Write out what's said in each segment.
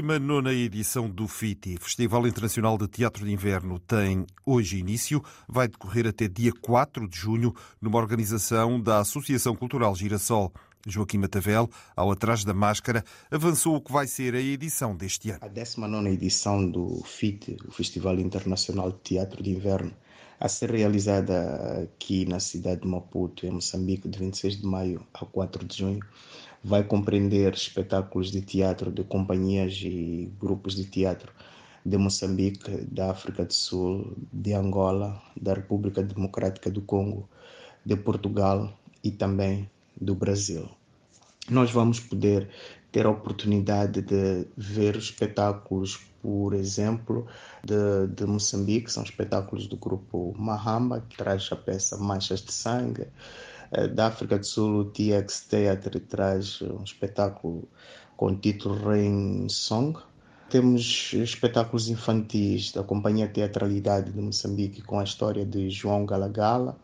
Atrás da máscara. A 19 edição do FITI, Festival Internacional de Teatro de Inverno, tem hoje início, vai decorrer até dia 4 de junho, numa organização da Associação Cultural Girassol. Joaquim Matavel, ao Atrás da Máscara, avançou o que vai ser a edição deste ano. A 19 edição do FIT, o Festival Internacional de Teatro de Inverno, a ser realizada aqui na cidade de Maputo, em Moçambique, de 26 de maio a 4 de junho, vai compreender espetáculos de teatro de companhias e grupos de teatro de Moçambique, da África do Sul, de Angola, da República Democrática do Congo, de Portugal e também do Brasil. Nós vamos poder ter a oportunidade de ver espetáculos, por exemplo, de, de Moçambique, são espetáculos do grupo Mahamba, que traz a peça Manchas de Sangue, da África do Sul, o TX Theatre traz um espetáculo com o título Rain Song. Temos espetáculos infantis da Companhia Teatralidade de Moçambique com a história de João Galagala,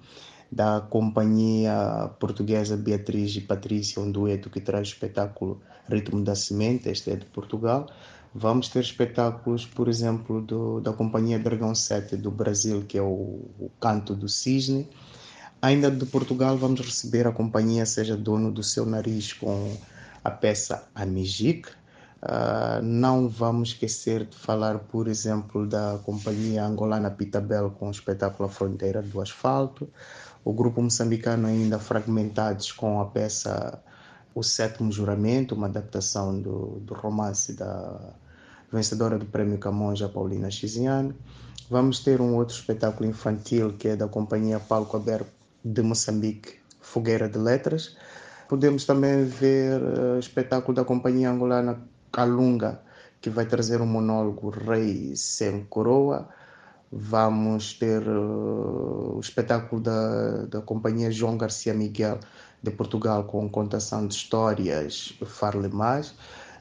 da Companhia Portuguesa Beatriz e Patrícia, um dueto que traz o espetáculo Ritmo da Semente, este é de Portugal. Vamos ter espetáculos, por exemplo, do, da Companhia Dragão 7 do Brasil, que é o, o Canto do Cisne Ainda de Portugal, vamos receber a companhia Seja Dono do Seu Nariz com a peça Amigic. Uh, não vamos esquecer de falar, por exemplo, da companhia angolana Pitabel com o espetáculo A Fronteira do Asfalto. O grupo moçambicano ainda Fragmentados com a peça O Sétimo Juramento, uma adaptação do, do romance da vencedora do Prêmio Camões, Paulina Chiziane. Vamos ter um outro espetáculo infantil que é da companhia Palco Aberto de Moçambique, Fogueira de Letras. Podemos também ver uh, o espetáculo da companhia angolana Calunga, que vai trazer um monólogo Rei Sem Coroa. Vamos ter uh, o espetáculo da, da companhia João Garcia Miguel de Portugal com contação de histórias Farle Mais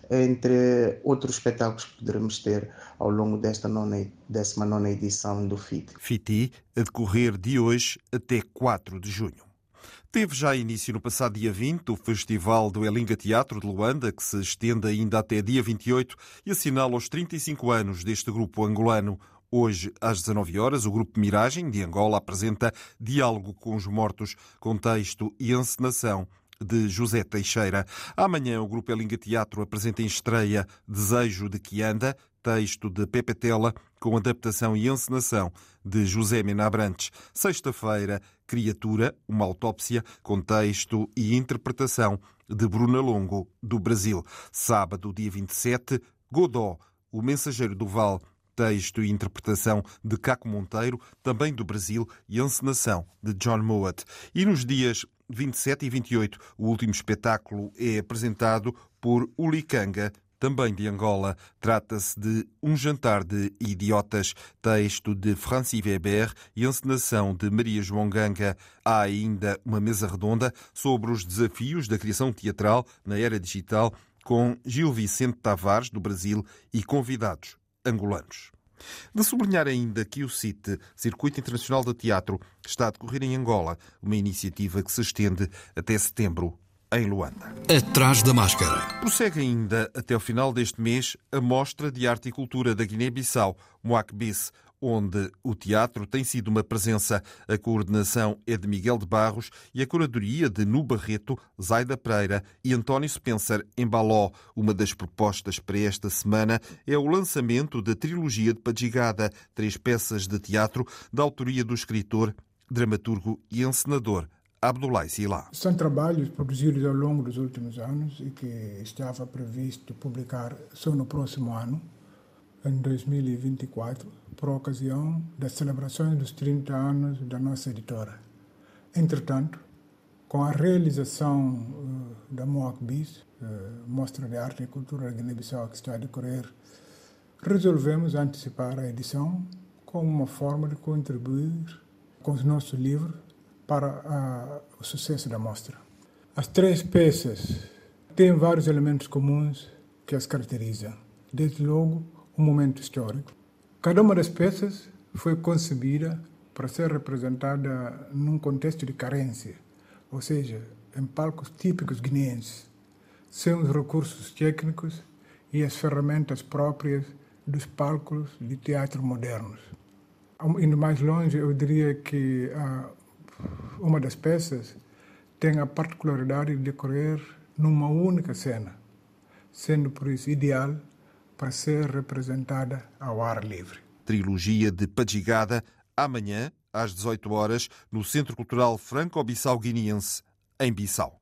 entre outros espetáculos que poderemos ter ao longo desta nona, 19 edição do FIT. FITI, a decorrer de hoje até 4 de junho. Teve já início no passado dia 20 o Festival do Elinga Teatro de Luanda, que se estende ainda até dia 28 e assinala os 35 anos deste grupo angolano. Hoje, às 19 horas, o Grupo Miragem, de Angola, apresenta Diálogo com os Mortos, com texto e encenação de José Teixeira. Amanhã o Grupo Elinga Teatro apresenta em estreia Desejo de que anda, texto de Pepe Tela, com adaptação e encenação de José Mena Abrantes. Sexta-feira, Criatura, uma autópsia, com texto e interpretação de Bruna Longo, do Brasil. Sábado, dia 27, Godó, o mensageiro do Val, texto e interpretação de Caco Monteiro, também do Brasil, e encenação de John Mowat. E nos dias 27 e 28, o último espetáculo é apresentado por Ulicanga, também de Angola. Trata-se de Um Jantar de Idiotas, texto de Francis Weber e encenação de Maria João Ganga. Há ainda uma mesa redonda sobre os desafios da criação teatral na era digital com Gil Vicente Tavares, do Brasil, e convidados angolanos. De sublinhar ainda que o CIT, Circuito Internacional de Teatro, está a decorrer em Angola, uma iniciativa que se estende até setembro em Luanda. Atrás da máscara. Prossegue ainda até o final deste mês a Mostra de Arte e Cultura da Guiné-Bissau, Moacbis, onde o teatro tem sido uma presença. A coordenação é de Miguel de Barros e a curadoria de Nu Barreto, Zaida Pereira e António Spencer em Baló. Uma das propostas para esta semana é o lançamento da trilogia de Padjigada, três peças de teatro da autoria do escritor, dramaturgo e encenador Abdullah Sila. São trabalhos produzidos ao longo dos últimos anos e que estava previsto publicar só no próximo ano, em 2024 por ocasião das celebrações dos 30 anos da nossa editora. Entretanto, com a realização uh, da MOAC BIS, uh, Mostra de Arte e Cultura da Guiné-Bissau, que está a decorrer, resolvemos antecipar a edição como uma forma de contribuir com os nossos livros para o sucesso da mostra. As três peças têm vários elementos comuns que as caracterizam. Desde logo, um momento histórico. Cada uma das peças foi concebida para ser representada num contexto de carência, ou seja, em palcos típicos guineenses, sem os recursos técnicos e as ferramentas próprias dos palcos de teatro modernos. Indo mais longe, eu diria que ah, uma das peças tem a particularidade de decorrer numa única cena, sendo por isso ideal para ser representada ao ar livre. Trilogia de Padjigada, amanhã, às 18 horas, no Centro Cultural Franco-Bissau-Guineense, em Bissau.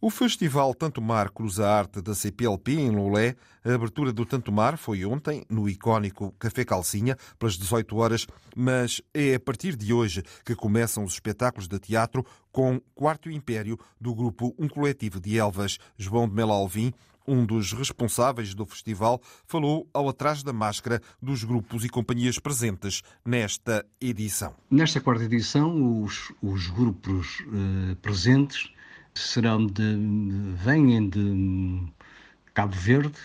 O Festival Tanto Mar Cruza Arte da CPLP em Lolé, a abertura do Tanto Mar foi ontem no icónico Café Calcinha, pelas 18 horas, mas é a partir de hoje que começam os espetáculos de teatro com Quarto Império do grupo Um Coletivo de Elvas, João de Melo Alvim, um dos responsáveis do festival falou ao atrás da máscara dos grupos e companhias presentes nesta edição. Nesta quarta edição, os, os grupos eh, presentes serão de, vêm de Cabo Verde,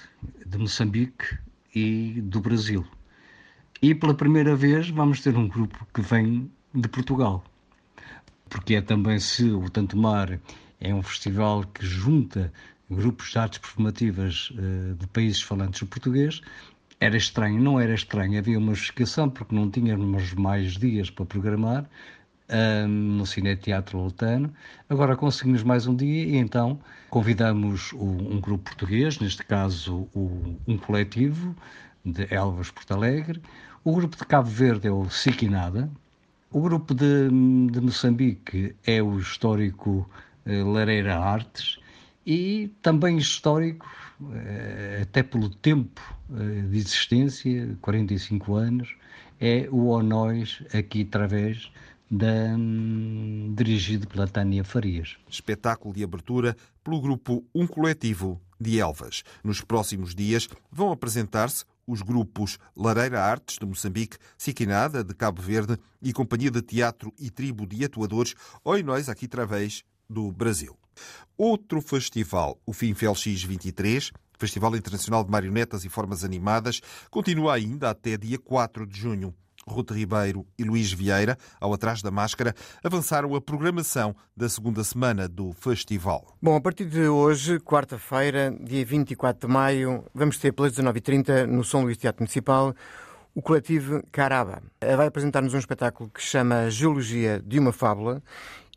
de Moçambique e do Brasil. E pela primeira vez vamos ter um grupo que vem de Portugal, porque é também se o Tanto Mar é um festival que junta grupos de artes performativas uh, de países falantes o português. Era estranho, não era estranho, havia uma justificação porque não tínhamos mais dias para programar um, no Cine Teatro Lutano. Agora conseguimos mais um dia e então convidamos o, um grupo português, neste caso o, um coletivo de Elvas Porto Alegre. O grupo de Cabo Verde é o Siquinada. O grupo de, de Moçambique é o histórico uh, Lareira Artes e também histórico, eh, até pelo tempo eh, de existência, 45 anos, é o Onóis aqui através da, hum, dirigido pela Tânia Farias. Espetáculo de abertura pelo grupo Um Coletivo de Elvas. Nos próximos dias vão apresentar-se os grupos Lareira Artes, de Moçambique, Siquinada, de Cabo Verde e Companhia de Teatro e Tribo de Atuadores, Oinóis, aqui através do Brasil. Outro festival, o FINFEL X23, Festival Internacional de Marionetas e Formas Animadas, continua ainda até dia 4 de junho. Ruth Ribeiro e Luís Vieira, ao Atrás da Máscara, avançaram a programação da segunda semana do festival. Bom, a partir de hoje, quarta-feira, dia 24 de maio, vamos ter pelas 19h30 no São Luís Teatro Municipal o coletivo Caraba. Vai apresentar-nos um espetáculo que se chama Geologia de uma Fábula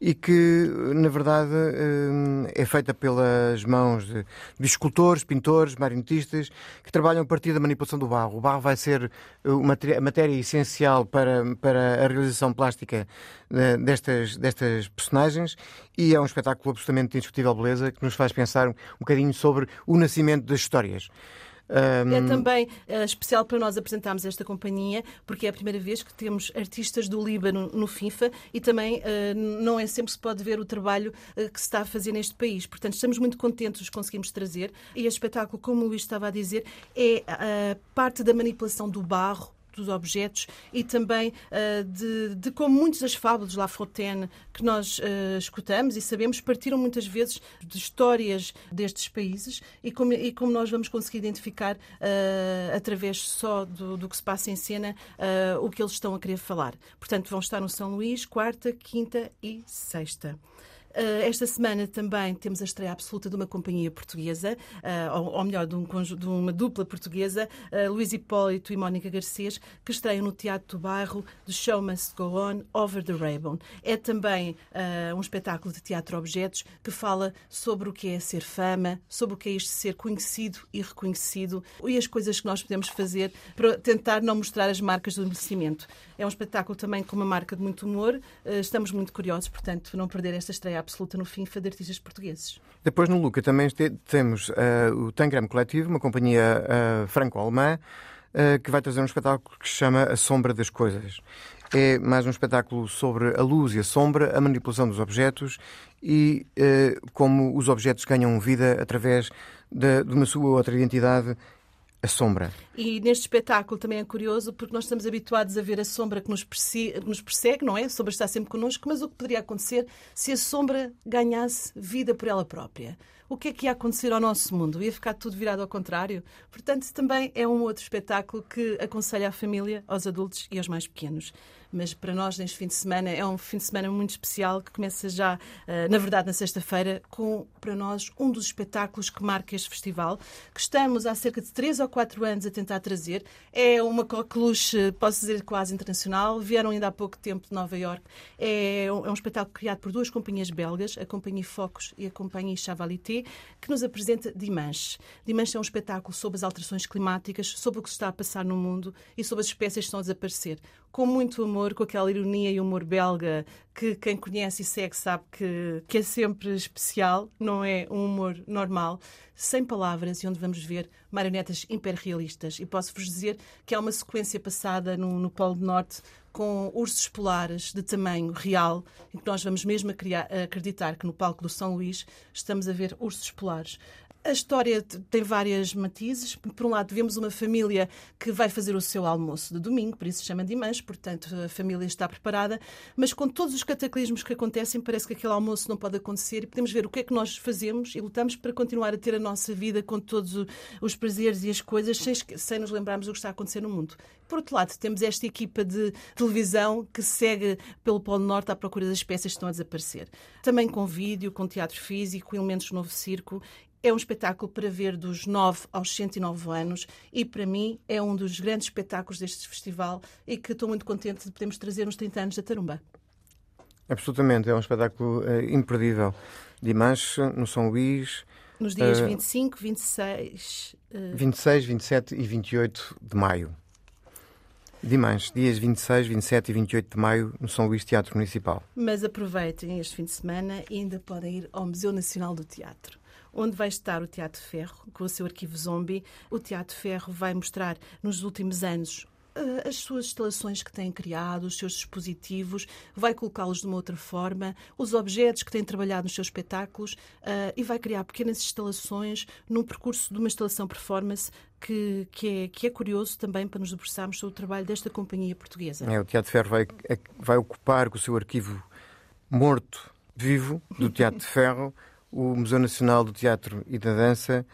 e que, na verdade, eh, é feita pelas mãos de, escultores, pintores, marionetistas, que trabalham a partir da manipulação do barro. O barro vai ser a matéria essencial para, para a realização plástica eh, destas, destas personagens e é um espetáculo absolutamente indiscutível beleza que nos faz pensar um bocadinho sobre o nascimento das histórias. Um... É também uh, especial para nós apresentarmos esta companhia, porque é a primeira vez que temos artistas do Líbano no FIFA e também uh, não é sempre que se pode ver o trabalho uh, que se está a fazer neste país. Portanto, estamos muito contentes de conseguimos trazer. E este espetáculo, como o Luís estava a dizer, é parte da manipulação do barro dos objetos e também uh, de, de, como muitas das fábulas de La Fontaine que nós uh, escutamos e sabemos partiram muitas vezes de histórias destes países e como, e como nós vamos conseguir identificar uh, através só do, do, que se passa em cena o que eles estão a querer falar. Portanto, vão estar no São Luís quarta, quinta e sexta. Eh, esta semana também temos a estreia absoluta de uma companhia portuguesa, eh, ou melhor, de, um, de uma dupla portuguesa, eh, Luís Hipólito e Mónica Garcês, que estreiam no Teatro do Bairro The Show Must Go On, Over the Rainbow. É também um espetáculo de teatro objetos que fala sobre o que é ser fama, sobre o que é isto ser conhecido e reconhecido e as coisas que nós podemos fazer para tentar não mostrar as marcas do envelhecimento. É um espetáculo também com uma marca de muito humor. Estamos muito curiosos, portanto, não perder esta estreia absoluta no FIFA de artistas portugueses. Depois no Luca também temos uh, o Tangram Coletivo, uma companhia uh, franco-alemã, uh, que vai trazer um espetáculo que se chama A Sombra das Coisas. É mais um espetáculo sobre a luz e a sombra, a manipulação dos objetos e como os objetos ganham vida através de, de uma sua outra identidade a sombra. E neste espetáculo também é curioso porque nós estamos habituados a ver a sombra que nos, persegue, nos persegue, não é? A sombra está sempre connosco, mas o que poderia acontecer se a sombra ganhasse vida por ela própria? O que é que ia acontecer ao nosso mundo? Ia ficar tudo virado ao contrário? Portanto, também é um outro espetáculo que aconselho à família, aos adultos e aos mais pequenos mas para nós neste fim de semana é um fim de semana muito especial que começa já, eh, na verdade, na sexta-feira, com para nós um dos espetáculos que marca este festival, que estamos há cerca de 3 ou 4 anos a tentar trazer. É uma coqueluche, posso dizer, quase internacional. Vieram ainda há pouco tempo de Nova York. É um, é um espetáculo criado por duas companhias belgas, a Companhia Focus e a Companhia Chavalité, que nos apresenta Dimanche. Dimanche é um espetáculo sobre as alterações climáticas, sobre o que se está a passar no mundo e sobre as espécies que estão a desaparecer. Com muito amor humor, com aquela ironia e humor belga que quem conhece e segue sabe que, que é sempre especial, não é um humor normal, sem palavras e onde vamos ver marionetas hiperrealistas. E posso-vos dizer que há uma sequência passada no, no Polo Norte com ursos polares de tamanho real, em que nós vamos mesmo acreditar que no palco do São Luís estamos a ver ursos polares. A história tem várias matizes. Por um lado, vemos uma família que vai fazer o seu almoço de domingo, por isso se chama Dimãs, portanto a família está preparada, mas com todos os cataclismos que acontecem, parece que aquele almoço não pode acontecer e podemos ver o que é que nós fazemos e lutamos para continuar a ter a nossa vida com todos os prazeres e as coisas sem, sem nos lembrarmos do que está a acontecer no mundo. Por outro lado, temos esta equipa de televisão que segue pelo Polo Norte à procura das peças que estão a desaparecer. Também com vídeo, com teatro físico, elementos do novo circo é um espetáculo para ver dos 9 aos 109 anos e, para mim, é um dos grandes espetáculos deste festival e que estou muito contente de podermos trazer nos 30 anos da Tarumba. Absolutamente, é um espetáculo uh, imperdível. Dimanche, no São Luís. Nos dias uh, 25, 26. Uh... 26, 27 e 28 de maio. Dimanche, dias 26, 27 e 28 de maio, no São Luís Teatro Municipal. Mas aproveitem este fim de semana e ainda podem ir ao Museu Nacional do Teatro onde vai estar o Teatro Ferro, com o seu arquivo zombie. O Teatro Ferro vai mostrar nos últimos anos eh, as suas instalações que têm criado, os seus dispositivos, vai colocá-los de uma outra forma, os objetos que têm trabalhado nos seus espetáculos uh, e vai criar pequenas instalações num percurso de uma instalação performance que, que, é, que é curioso também para nos debruçarmos sobre o trabalho desta companhia portuguesa. É, o Teatro Ferro vai, é, vai ocupar com o seu arquivo morto, vivo, do Teatro de Ferro, o Museu Nacional do Teatro e da Dança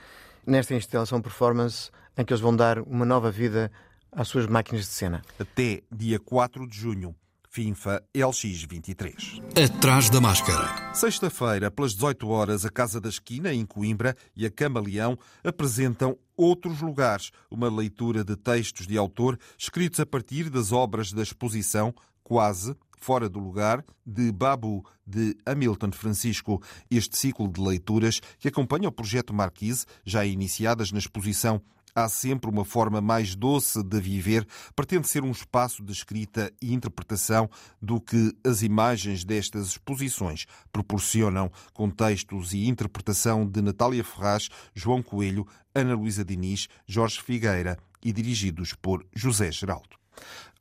nesta instalação performance em que eles vão dar uma nova vida às suas máquinas de cena. Até dia 4 de junho. FINFA LX23. Atrás da máscara. Sexta-feira, pelas 18 horas, a Casa da Esquina, em Coimbra, e a Camaleão apresentam Outros Lugares, uma leitura de textos de autor escritos a partir das obras da exposição Quase, Fora do Lugar, de Babu, de Hamilton Francisco. Este ciclo de leituras que acompanha o projeto Marquise, já iniciadas na exposição Há sempre uma forma mais doce de viver, pretende ser um espaço de escrita e interpretação do que as imagens destas exposições proporcionam, com textos e interpretação de Natália Ferraz, João Coelho, Ana Luísa Diniz, Jorge Figueira e dirigidos por José Geraldo.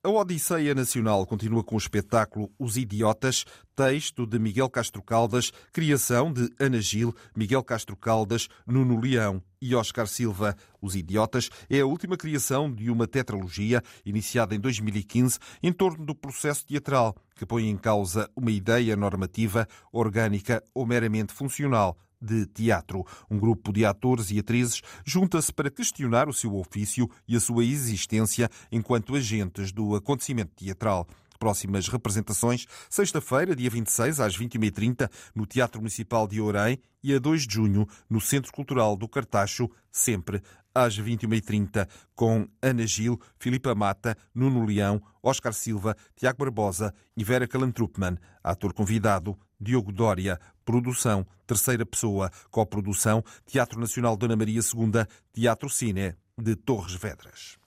A Odisseia Nacional continua com o espetáculo Os Idiotas, texto de Miguel Castro Caldas, criação de Ana Gil, Miguel Castro Caldas, Nuno Leão e Oscar Silva. Os Idiotas é a última criação de uma tetralogia iniciada em 2015 em torno do processo teatral, que põe em causa uma ideia normativa, orgânica ou meramente funcional de teatro. Um grupo de atores e atrizes junta-se para questionar o seu ofício e a sua existência enquanto agentes do acontecimento teatral. Próximas representações, sexta-feira, dia 26, às 21h30, no Teatro Municipal de Orem e a 2 de junho, no Centro Cultural do Cartacho, sempre às 21h30, com Ana Gil, Filipa Mata, Nuno Leão, Oscar Silva, Tiago Barbosa e Vera Kalantrupman. Ator convidado, Diogo Dória. Produção, terceira pessoa. Coprodução, Teatro Nacional Dona Maria II, Teatro Cine de Torres Vedras.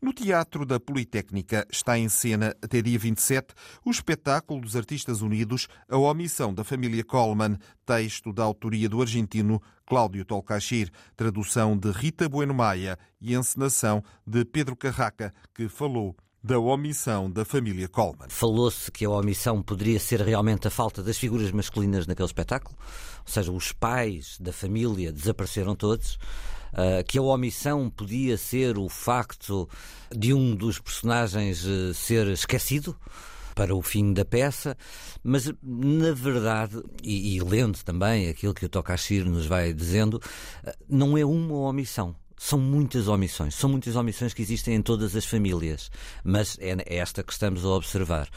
No Teatro da Politécnica está em cena, até dia 27, o espetáculo dos Artistas Unidos, A Omissão da Família Coleman, texto da autoria do argentino Cláudio Tolcachir, tradução de Rita Bueno Maia e encenação de Pedro Carraca, que falou da omissão da família Coleman. Falou-se que a omissão poderia ser realmente a falta das figuras masculinas naquele espetáculo, ou seja, os pais da família desapareceram todos. Uh, que a omissão podia ser o facto de um dos personagens uh, ser esquecido para o fim da peça, mas na verdade, e, e lendo também aquilo que o Tokashiro nos vai dizendo, uh, não é uma omissão são muitas omissões. São muitas omissões que existem em todas as famílias. Mas é, é esta que estamos a observar.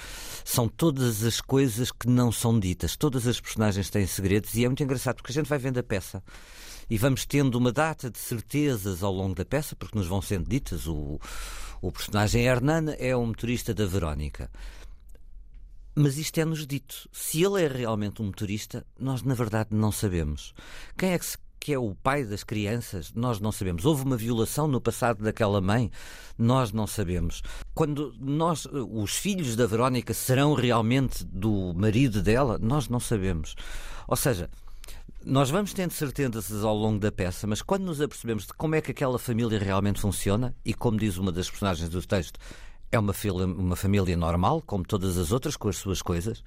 São todas as coisas que não são ditas. Todas as personagens têm segredos e é muito engraçado porque a gente vai vendo a peça e vamos tendo uma data de certezas ao longo da peça, porque nos vão sendo ditas. O, o personagem Hernana é o motorista da Verónica. Mas isto é-nos dito. Se ele é realmente um motorista, nós na verdade não sabemos. Quem é que se que é o pai das crianças, nós não sabemos. Houve uma violação no passado daquela mãe, nós não sabemos. Quando nós, os filhos da Verónica serão realmente do marido dela, nós não sabemos. Ou seja, nós vamos tendo certezas ao longo da peça, mas quando nos apercebemos de como é que aquela família realmente funciona, e como diz uma das personagens do texto, é uma, uma família normal, como todas as outras, com as suas coisas,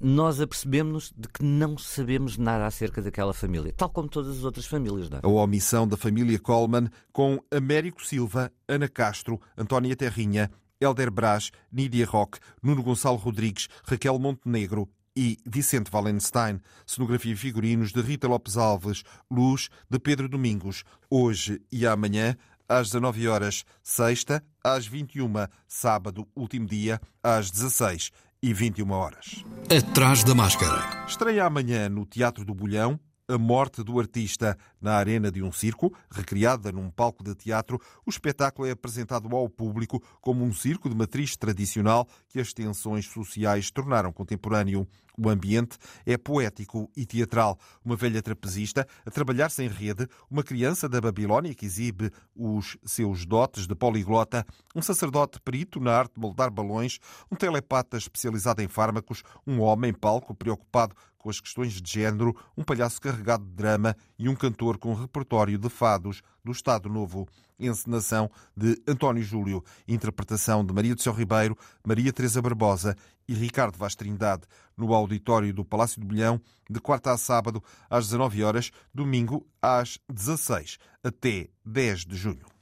nós apercebemos de que não sabemos nada acerca daquela família, tal como todas as outras famílias. Não é? A omissão da família Coleman com Américo Silva, Ana Castro, Antónia Terrinha, Helder Brás, Nídia Roque, Nuno Gonçalo Rodrigues, Raquel Montenegro e Vicente Wallenstein, cenografia e figurinos de Rita Lopes Alves, luz de Pedro Domingos. Hoje e amanhã, às 19 horas, sexta, às 21, sábado, último dia, às 16 e 21 horas. Atrás da máscara. Estreia amanhã no Teatro do Bolhão a morte do artista na arena de um circo, recriada num palco de teatro. O espetáculo é apresentado ao público como um circo de matriz tradicional que as tensões sociais tornaram contemporâneo. O ambiente é poético e teatral. Uma velha trapezista a trabalhar sem rede, uma criança da Babilónia que exibe os seus dotes de poliglota, um sacerdote perito na arte de moldar balões, um telepata especializado em fármacos, um homem palco preocupado com as questões de género, um palhaço carregado de drama e um cantor com repertório de fados do Estado Novo. Encenação de António Júlio, interpretação de Maria do Céu Ribeiro, Maria Teresa Barbosa e Ricardo Vaz Trindade, no auditório do Palácio do Bilhão, de quarta a sábado, às 19 horas, domingo às 16, até 10 de junho.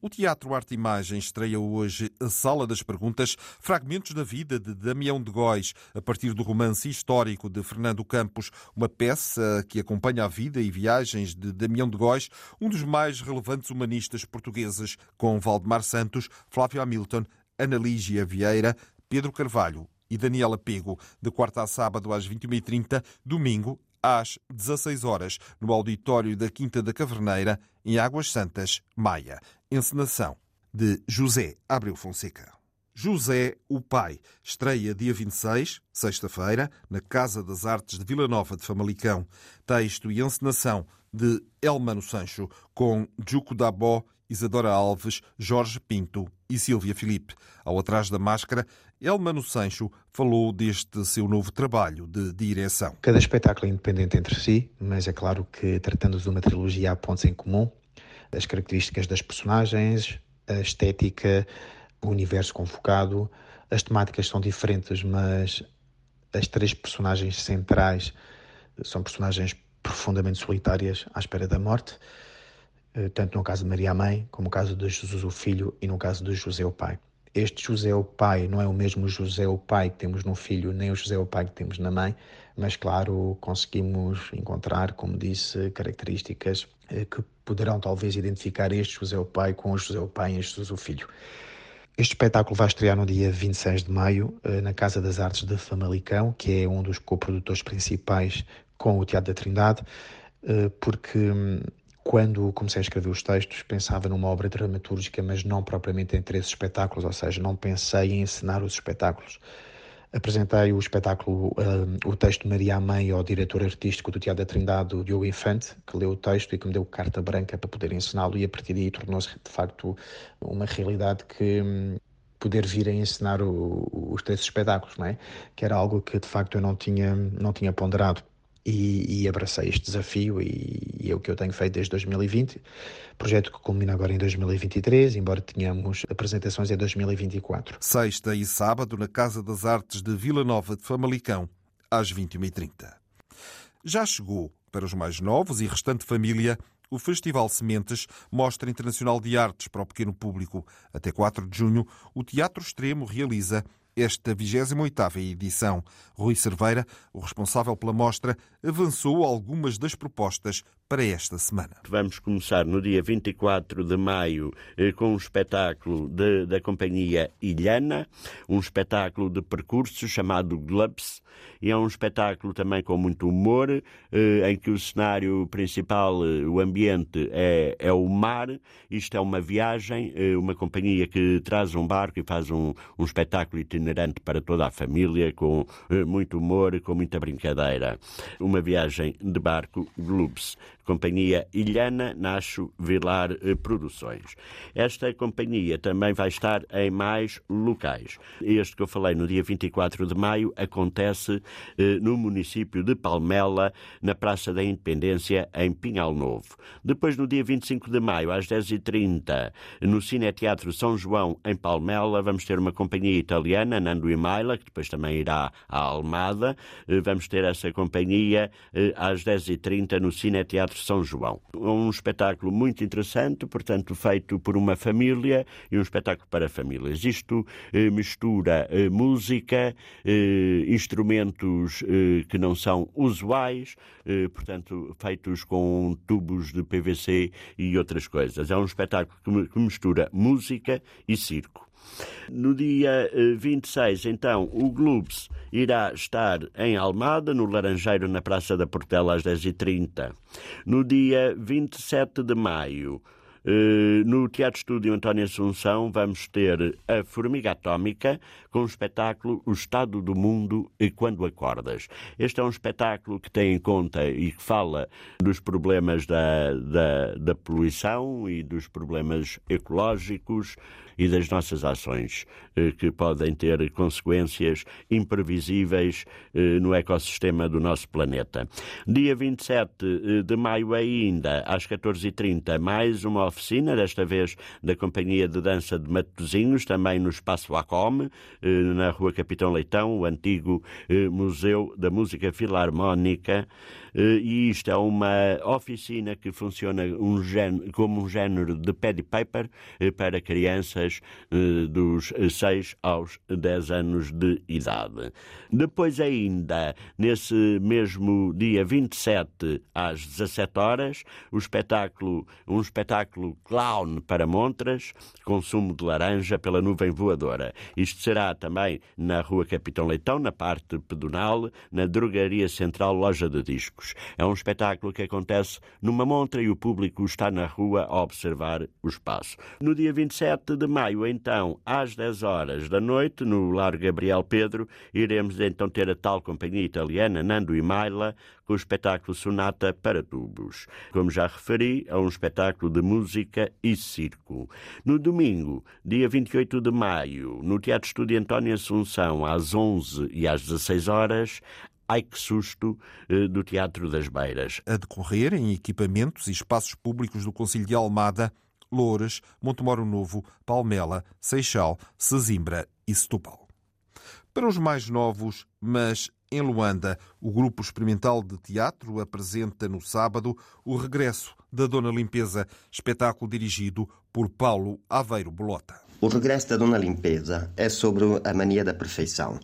O Teatro Arte e Imagem estreia hoje a Sala das Perguntas, fragmentos da vida de Damião de Góis, a partir do romance histórico de Fernando Campos, uma peça que acompanha a vida e viagens de Damião de Góis, um dos mais relevantes humanistas portugueses, com Valdemar Santos, Flávio Hamilton, Ana Lígia Vieira, Pedro Carvalho e Daniela Pego, de quarta a sábado às 21h30, domingo às 16 horas, no auditório da Quinta da Caverneira, em Águas Santas, Maia. Encenação de José Abreu Fonseca. José, o Pai, estreia dia 26, sexta-feira, na Casa das Artes de Vila Nova de Famalicão. Texto e encenação de Elmano Sancho, com Juco Dabó, Isadora Alves, Jorge Pinto e Silvia Filipe. Ao atrás da máscara, Elmano Sancho falou deste seu novo trabalho de direção. Cada espetáculo é independente entre si, mas é claro que, tratando-se de uma trilogia, há pontos em comum. As características das personagens, a estética, o universo convocado. As temáticas são diferentes, mas as três personagens centrais são personagens profundamente solitárias à espera da morte, eh, tanto no caso de Maria a Mãe, como no caso de Jesus o Filho e no caso de José o Pai este José o pai não é o mesmo José o pai que temos no filho, nem o José o pai que temos na mãe, mas claro, conseguimos encontrar, como disse, características eh, que poderão talvez identificar este José o pai com o José o pai e este Jesus o filho. Este espetáculo vai estrear no dia 26 de maio eh, na Casa das Artes de Famalicão, que é um dos coprodutores principais com o Teatro da Trindade, eh, porque hum, quando comecei a escrever os textos, pensava numa obra dramatúrgica, mas não propriamente em três espetáculos, ou seja, não pensei em encenar os espetáculos. Apresentei o espetáculo, uh, o texto de Maria Mãe ao diretor artístico do Teatro da Trindade, o Diogo Infante, que leu o texto e que me deu carta branca para poder encená-lo, e a partir daí tornou-se de facto uma realidade que um, poder vir a encenar o, os três espetáculos, não é? Que era algo que de facto eu não tinha, não tinha ponderado. E, e abracei este desafio e, e, é o que eu tenho feito desde 2020, projeto que culmina agora em 2023, embora tenhamos apresentações em 2024. Sexta e sábado na Casa das Artes de Vila Nova de Famalicão, às 21h30. Já chegou, para os mais novos e restante família, o Festival Sementes, Mostra Internacional de Artes para o Pequeno Público. Até 4 de junho, o Teatro Extremo realiza esta 28ª edição. Rui Cerveira, o responsável pela mostra, avançou algumas das propostas para esta semana. Vamos começar no dia 24 de maio eh, com um espetáculo de, da companhia Ilhana, um espetáculo de percurso chamado Glubs, e é um espetáculo também com muito humor, eh, em que o cenário principal, eh, o ambiente é, é o mar. Isto é uma viagem, uma companhia que traz um barco e faz um, um espetáculo itinerante para toda a família, com muito humor, com muita brincadeira. Uma viagem de barco Glubs. Companhia Ilhana Nacho Vilar eh, Produções. Esta companhia também vai estar em mais locais. Este que eu falei no dia 24 de maio acontece eh, no município de Palmela, na Praça da Independência, em Pinhal Novo. Depois, no dia 25 de maio, às 10h30, no Cineteatro São João, em Palmela, vamos ter uma companhia italiana, Nando e Maila, que depois também irá à Almada. Eh, vamos ter essa companhia às 10h30 no Cineteatro Teatro São João. Um espetáculo muito interessante, portanto, feito por uma família e um espetáculo para famílias. Isto eh, mistura eh, música, eh, instrumentos eh, que não são usuais, eh, portanto, feitos com tubos de PVC e outras coisas. É um espetáculo que mistura música e circo. No dia 26, eh, então, o Globes irá estar em Almada, no Laranjeiro, na Praça da Portela, às 10h30. No dia 27 de maio, eh, no Teatro Estúdio António Assunção vamos ter a Formiga Atómica com o espetáculo O Estado do Mundo e Quando Acordas. Este é um espetáculo que tem em conta e que fala dos problemas da, da, da poluição e dos problemas ecológicos e das nossas ações, eh, que podem ter consequências imprevisíveis eh, no ecossistema do nosso planeta. Dia 27 eh, de maio ainda, às 14h30, mais uma oficina, desta vez da Companhia de Dança de Matosinhos, também no Espaço Acome, na Rua Capitão Leitão, o antigo Museu da Música Filarmónica. E isto é uma oficina que funciona um género, como um género de paddy paper para crianças eh, dos 6 aos 10 anos de idade. Depois ainda, nesse mesmo dia 27 às 17 horas, o espetáculo, um espetáculo clown para montras, consumo de laranja pela nuvem voadora. Isto será também na Rua Capitão Leitão, na parte pedonal, na Drogaria Central Loja de Discos. É um espetáculo que acontece numa montra e o público está na rua a observar o espaço. No dia 27 de maio, então, às 10 horas da noite, no Largo Gabriel Pedro, iremos então ter a tal companhia italiana Nando e Maila com o espetáculo Sonata para Tubos. Como já referi, é um espetáculo de música e circo. No domingo, dia 28 de maio, no Teatro Estúdio António Assunção, às 11 e às 16 horas, Ai que susto eh, do Teatro das Beiras. A decorrer em equipamentos e espaços públicos do Conselho de Almada, Loures, Montemoro Novo, Palmela, Seixal, Sesimbra e Setúbal. Para os mais novos, mas em Luanda, o Grupo Experimental de Teatro apresenta no sábado o regresso da Dona Limpeza, espetáculo dirigido por Paulo Aveiro Bolota. O regresso da Dona Limpeza é sobre a mania da perfeição.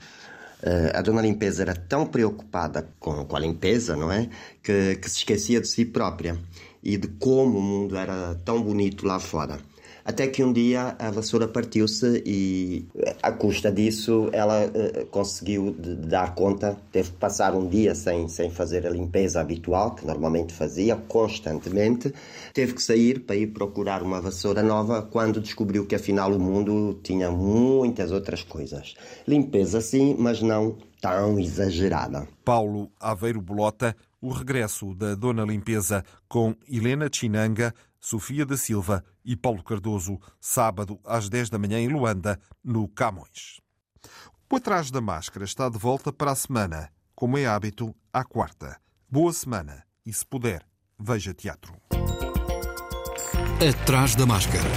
Uh, a dona limpeza era tão preocupada com, com a limpeza, não é? Que, que se esquecia de si própria e de como o mundo era tão bonito lá fora. Até que um dia a vassoura partiu-se e, à custa disso, ela uh, conseguiu de, de dar conta. Teve que passar um dia sem, sem fazer a limpeza habitual, que normalmente fazia constantemente. Teve que sair para ir procurar uma vassoura nova quando descobriu que afinal o mundo tinha muitas outras coisas. Limpeza sim, mas não tão exagerada. Paulo Aveiro Bolota, o regresso da Dona Limpeza com Helena Chinanga, Sofia da Silva e Paulo Cardoso, sábado às 10 da manhã em Luanda, no Camões. O Atrás da Máscara está de volta para a semana, como é hábito, à quarta. Boa semana e, se puder, veja teatro. Atrás da máscara.